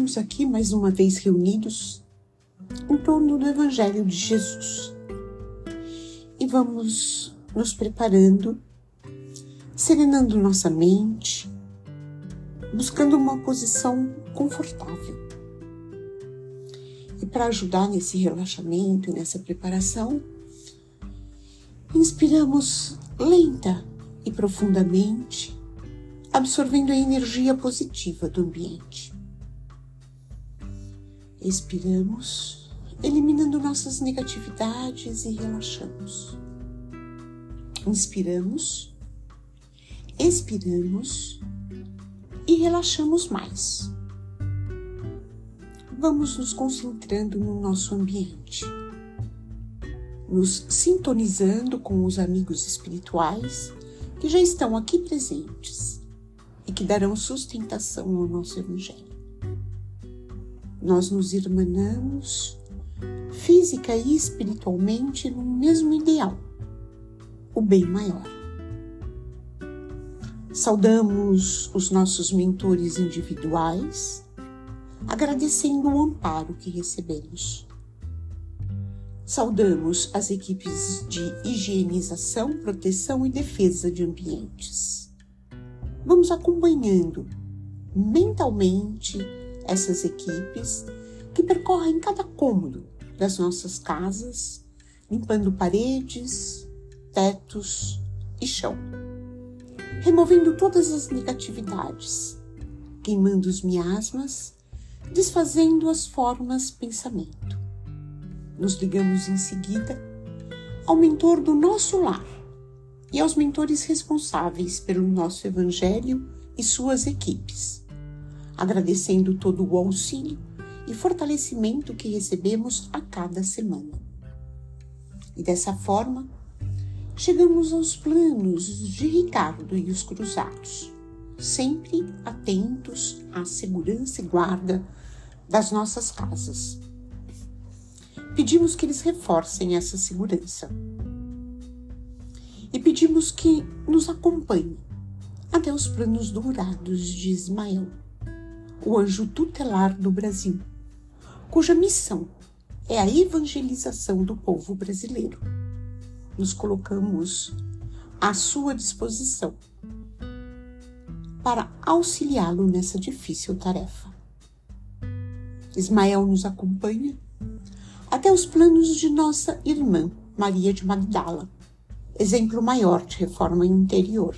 Estamos aqui mais uma vez reunidos em torno do Evangelho de Jesus e vamos nos preparando, serenando nossa mente, buscando uma posição confortável. E para ajudar nesse relaxamento e nessa preparação, inspiramos lenta e profundamente, absorvendo a energia positiva do ambiente. Expiramos, eliminando nossas negatividades e relaxamos. Inspiramos, expiramos e relaxamos mais. Vamos nos concentrando no nosso ambiente, nos sintonizando com os amigos espirituais que já estão aqui presentes e que darão sustentação ao nosso Evangelho nós nos irmanamos física e espiritualmente no mesmo ideal, o bem maior. Saudamos os nossos mentores individuais, agradecendo o amparo que recebemos. Saudamos as equipes de higienização, proteção e defesa de ambientes. Vamos acompanhando mentalmente essas equipes que percorrem cada cômodo das nossas casas, limpando paredes, tetos e chão, removendo todas as negatividades, queimando os miasmas, desfazendo as formas pensamento. Nos ligamos em seguida ao mentor do nosso lar e aos mentores responsáveis pelo nosso evangelho e suas equipes agradecendo todo o auxílio e fortalecimento que recebemos a cada semana. E dessa forma, chegamos aos planos de Ricardo e os cruzados, sempre atentos à segurança e guarda das nossas casas. Pedimos que eles reforcem essa segurança e pedimos que nos acompanhem até os planos dourados de Ismael o anjo tutelar do Brasil, cuja missão é a evangelização do povo brasileiro. Nos colocamos à sua disposição para auxiliá-lo nessa difícil tarefa. Ismael nos acompanha até os planos de nossa irmã Maria de Magdala, exemplo maior de reforma interior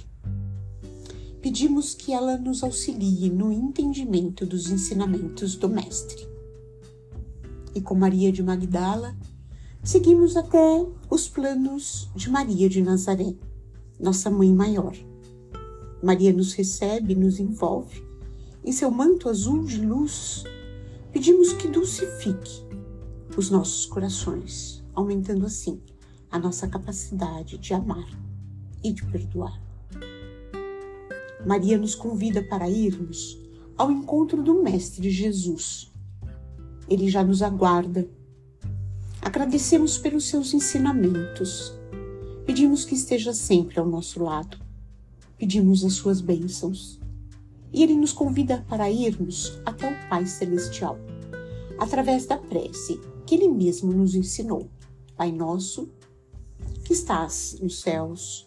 pedimos que ela nos auxilie no entendimento dos ensinamentos do Mestre. E com Maria de Magdala, seguimos até os planos de Maria de Nazaré, nossa mãe maior. Maria nos recebe, nos envolve em seu manto azul de luz. Pedimos que dulcifique os nossos corações, aumentando assim a nossa capacidade de amar e de perdoar. Maria nos convida para irmos ao encontro do Mestre Jesus. Ele já nos aguarda. Agradecemos pelos seus ensinamentos. Pedimos que esteja sempre ao nosso lado. Pedimos as suas bênçãos. E ele nos convida para irmos até o Pai Celestial, através da prece que ele mesmo nos ensinou. Pai nosso, que estás nos céus,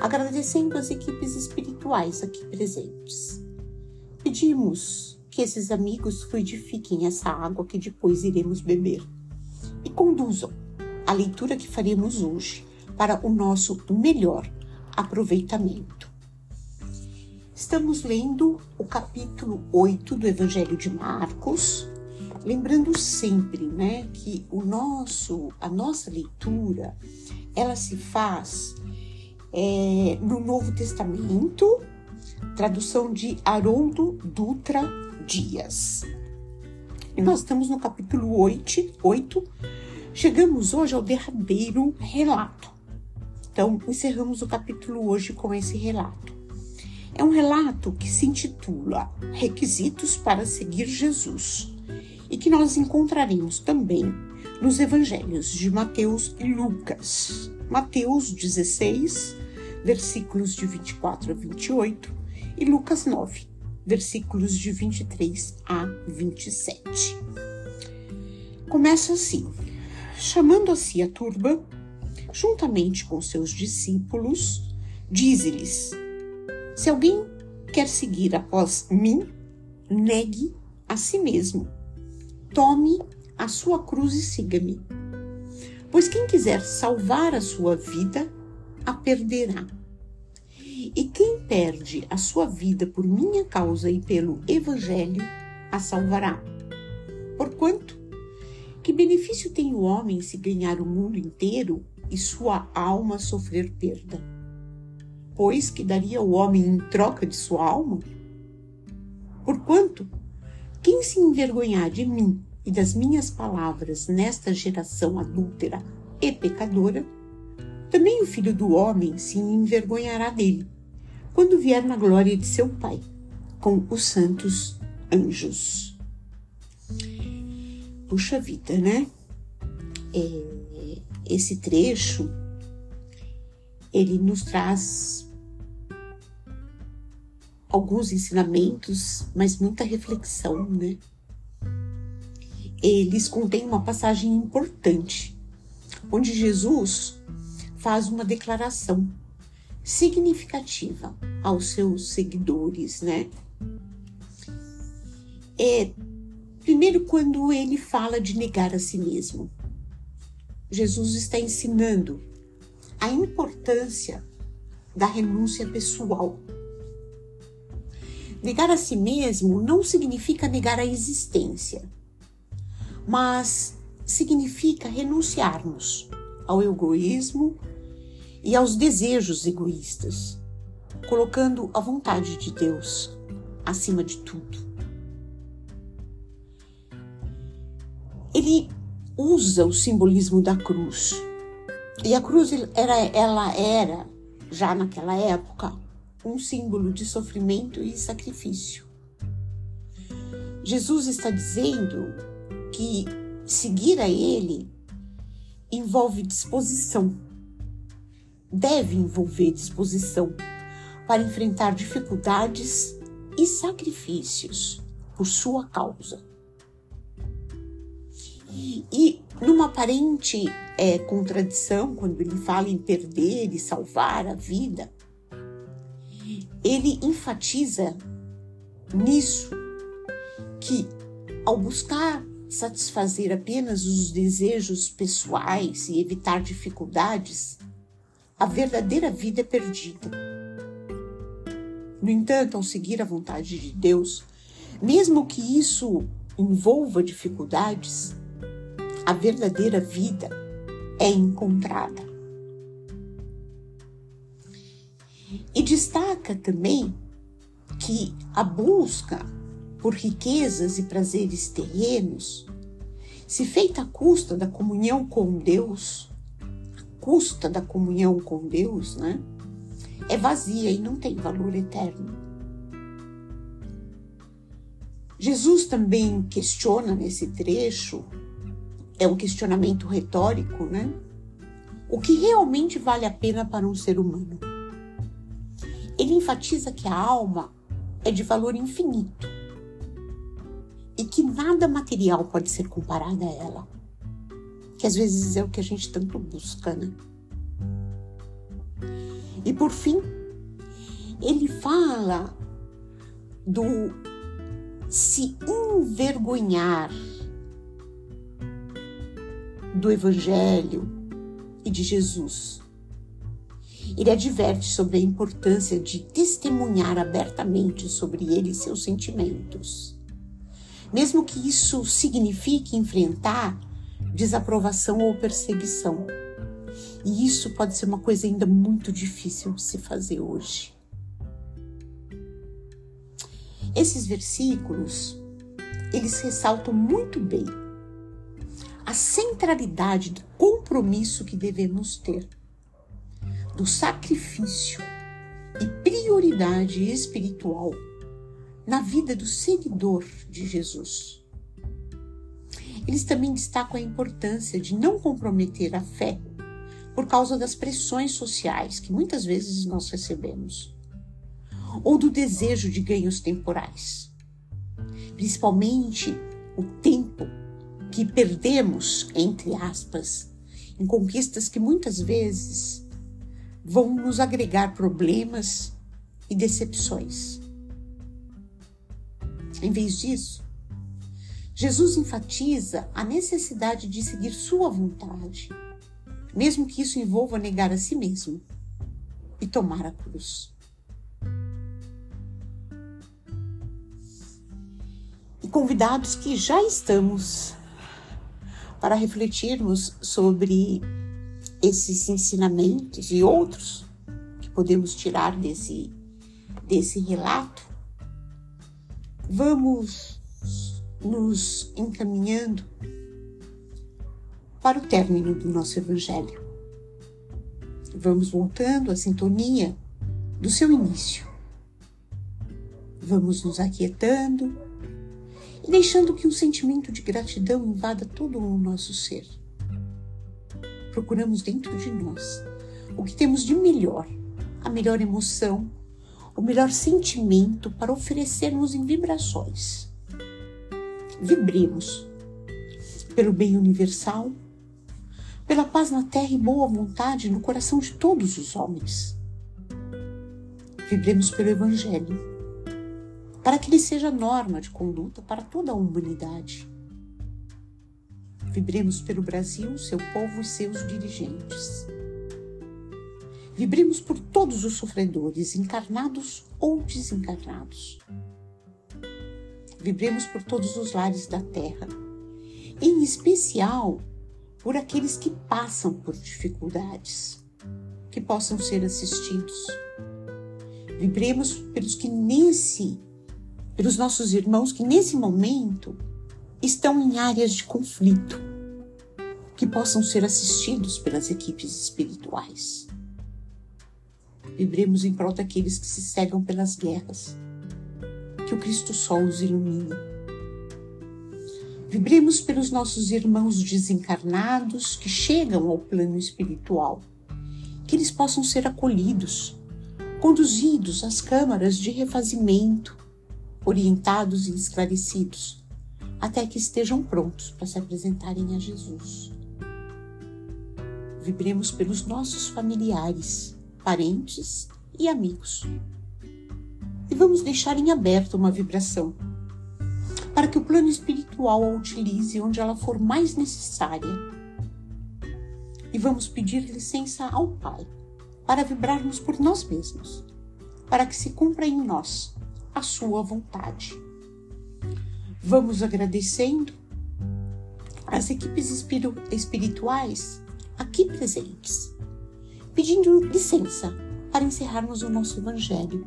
agradecendo as equipes espirituais aqui presentes. Pedimos que esses amigos fluidifiquem essa água que depois iremos beber e conduzam a leitura que faremos hoje para o nosso melhor aproveitamento. Estamos lendo o capítulo 8 do Evangelho de Marcos, lembrando sempre, né, que o nosso a nossa leitura ela se faz é, no Novo Testamento, tradução de Haroldo Dutra Dias. E nós estamos no capítulo 8, 8. Chegamos hoje ao derradeiro relato. Então, encerramos o capítulo hoje com esse relato. É um relato que se intitula Requisitos para seguir Jesus e que nós encontraremos também nos evangelhos de Mateus e Lucas. Mateus 16, versículos de 24 a 28 e Lucas 9, versículos de 23 a 27. Começa assim: chamando a si a turba, juntamente com seus discípulos, diz-lhes: Se alguém quer seguir após mim, negue a si mesmo. Tome a sua cruz e siga-me. Pois quem quiser salvar a sua vida, a perderá. E quem perde a sua vida por minha causa e pelo Evangelho, a salvará. Porquanto, que benefício tem o homem se ganhar o mundo inteiro e sua alma sofrer perda? Pois que daria o homem em troca de sua alma? Porquanto, quem se envergonhar de mim e das minhas palavras nesta geração adúltera e pecadora, também o filho do homem se envergonhará dele, quando vier na glória de seu Pai, com os santos anjos. Puxa vida, né? É, esse trecho ele nos traz alguns ensinamentos, mas muita reflexão, né? Eles contêm uma passagem importante, onde Jesus faz uma declaração significativa aos seus seguidores, né? É, primeiro, quando ele fala de negar a si mesmo. Jesus está ensinando a importância da renúncia pessoal. Negar a si mesmo não significa negar a existência, mas significa renunciarmos ao egoísmo e aos desejos egoístas, colocando a vontade de Deus acima de tudo. Ele usa o simbolismo da cruz. E a cruz era, ela era, já naquela época, um símbolo de sofrimento e sacrifício. Jesus está dizendo que seguir a Ele envolve disposição, deve envolver disposição para enfrentar dificuldades e sacrifícios por sua causa. E numa aparente é, contradição, quando ele fala em perder e salvar a vida, ele enfatiza nisso que ao buscar satisfazer apenas os desejos pessoais e evitar dificuldades, a verdadeira vida é perdida. No entanto, ao seguir a vontade de Deus, mesmo que isso envolva dificuldades, a verdadeira vida é encontrada. E destaca também que a busca por riquezas e prazeres terrenos, se feita à custa da comunhão com Deus, custa da comunhão com Deus, né? É vazia e não tem valor eterno. Jesus também questiona nesse trecho, é um questionamento retórico, né? O que realmente vale a pena para um ser humano? Ele enfatiza que a alma é de valor infinito e que nada material pode ser comparado a ela. Que às vezes é o que a gente tanto busca, né? E por fim, ele fala do se envergonhar do Evangelho e de Jesus. Ele adverte sobre a importância de testemunhar abertamente sobre ele e seus sentimentos mesmo que isso signifique enfrentar desaprovação ou perseguição. E isso pode ser uma coisa ainda muito difícil de se fazer hoje. Esses versículos, eles ressaltam muito bem a centralidade do compromisso que devemos ter, do sacrifício e prioridade espiritual na vida do seguidor de Jesus. Eles também destacam a importância de não comprometer a fé por causa das pressões sociais que muitas vezes nós recebemos, ou do desejo de ganhos temporais, principalmente o tempo que perdemos, entre aspas, em conquistas que muitas vezes vão nos agregar problemas e decepções. Em vez disso, Jesus enfatiza a necessidade de seguir sua vontade, mesmo que isso envolva negar a si mesmo e tomar a cruz. E convidados que já estamos para refletirmos sobre esses ensinamentos e outros que podemos tirar desse, desse relato, vamos nos encaminhando para o término do nosso Evangelho. Vamos voltando à sintonia do seu início. Vamos nos aquietando e deixando que um sentimento de gratidão invada todo o nosso ser. Procuramos dentro de nós o que temos de melhor, a melhor emoção, o melhor sentimento para oferecermos em vibrações. Vibremos pelo bem universal, pela paz na terra e boa vontade no coração de todos os homens. Vibremos pelo Evangelho para que ele seja norma de conduta para toda a humanidade. Vibremos pelo Brasil, seu povo e seus dirigentes. Vibremos por todos os sofredores, encarnados ou desencarnados. Vibremos por todos os lares da terra, em especial por aqueles que passam por dificuldades, que possam ser assistidos. Vibremos pelos que nesse pelos nossos irmãos que nesse momento estão em áreas de conflito, que possam ser assistidos pelas equipes espirituais. Vibremos em prol daqueles que se cegam pelas guerras, que o Cristo Sol os ilumine. Vibremos pelos nossos irmãos desencarnados que chegam ao plano espiritual, que eles possam ser acolhidos, conduzidos às câmaras de refazimento, orientados e esclarecidos, até que estejam prontos para se apresentarem a Jesus. Vibremos pelos nossos familiares, parentes e amigos. E vamos deixar em aberto uma vibração para que o plano espiritual a utilize onde ela for mais necessária. E vamos pedir licença ao Pai para vibrarmos por nós mesmos, para que se cumpra em nós a sua vontade. Vamos agradecendo as equipes espirituais aqui presentes, pedindo licença para encerrarmos o nosso Evangelho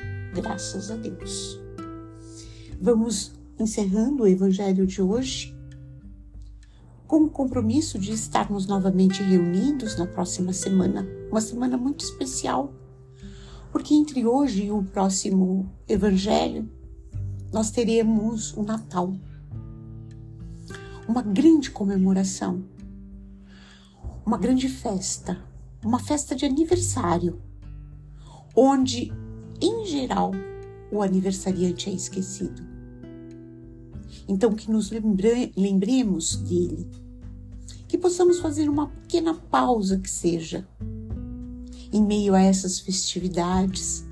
graças a Deus. Vamos encerrando o Evangelho de hoje com o compromisso de estarmos novamente reunidos na próxima semana, uma semana muito especial, porque entre hoje e o próximo Evangelho nós teremos o Natal, uma grande comemoração, uma grande festa, uma festa de aniversário, onde, em geral, o aniversariante é esquecido. Então, que nos lembre lembremos dele, que possamos fazer uma pequena pausa que seja, em meio a essas festividades,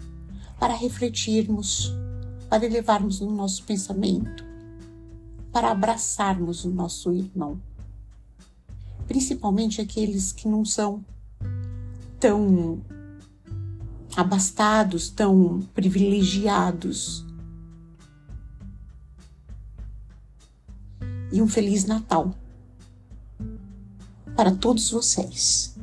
para refletirmos para elevarmos o nosso pensamento, para abraçarmos o nosso irmão, principalmente aqueles que não são tão abastados, tão privilegiados. E um Feliz Natal para todos vocês.